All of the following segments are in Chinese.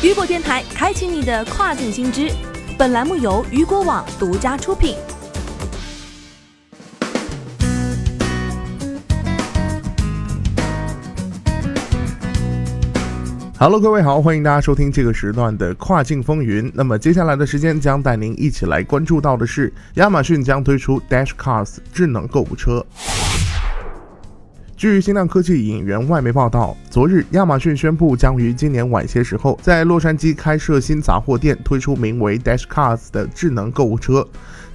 雨果电台开启你的跨境新知。本栏目由雨果网独家出品。Hello，各位好，欢迎大家收听这个时段的跨境风云。那么接下来的时间将带您一起来关注到的是，亚马逊将推出 Dash Cars 智能购物车。据新浪科技引援外媒报道，昨日亚马逊宣布将于今年晚些时候在洛杉矶开设新杂货店，推出名为 Dash Cars 的智能购物车。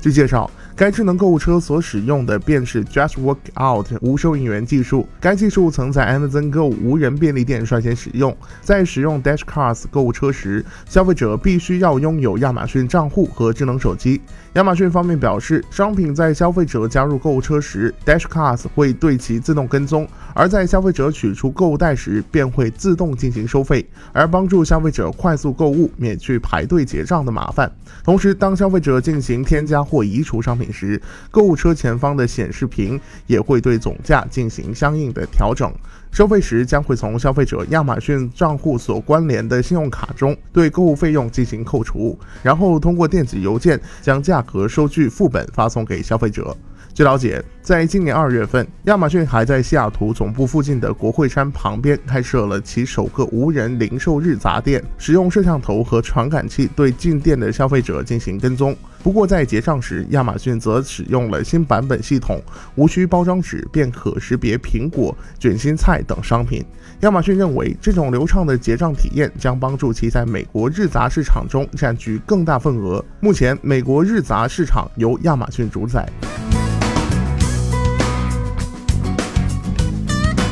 据介绍，该智能购物车所使用的便是 Just Walk Out 无收银员技术。该技术曾在 Amazon Go 无人便利店率先使用。在使用 Dash Cars 购物车时，消费者必须要拥有亚马逊账户和智能手机。亚马逊方面表示，商品在消费者加入购物车时，Dash Cars 会对其自动跟踪；而在消费者取出购物袋时，便会自动进行收费，而帮助消费者快速购物，免去排队结账的麻烦。同时，当消费者进行添加或移除商品时，购物车前方的显示屏也会对总价进行相应的调整。收费时将会从消费者亚马逊账户所关联的信用卡中对购物费用进行扣除，然后通过电子邮件将价格收据副本发送给消费者。据了解，在今年二月份，亚马逊还在西雅图总部附近的国会山旁边开设了其首个无人零售日杂店，使用摄像头和传感器对进店的消费者进行跟踪。不过，在结账时，亚马逊则使用了新版本系统，无需包装纸便可识别苹果、卷心菜等商品。亚马逊认为，这种流畅的结账体验将帮助其在美国日杂市场中占据更大份额。目前，美国日杂市场由亚马逊主宰。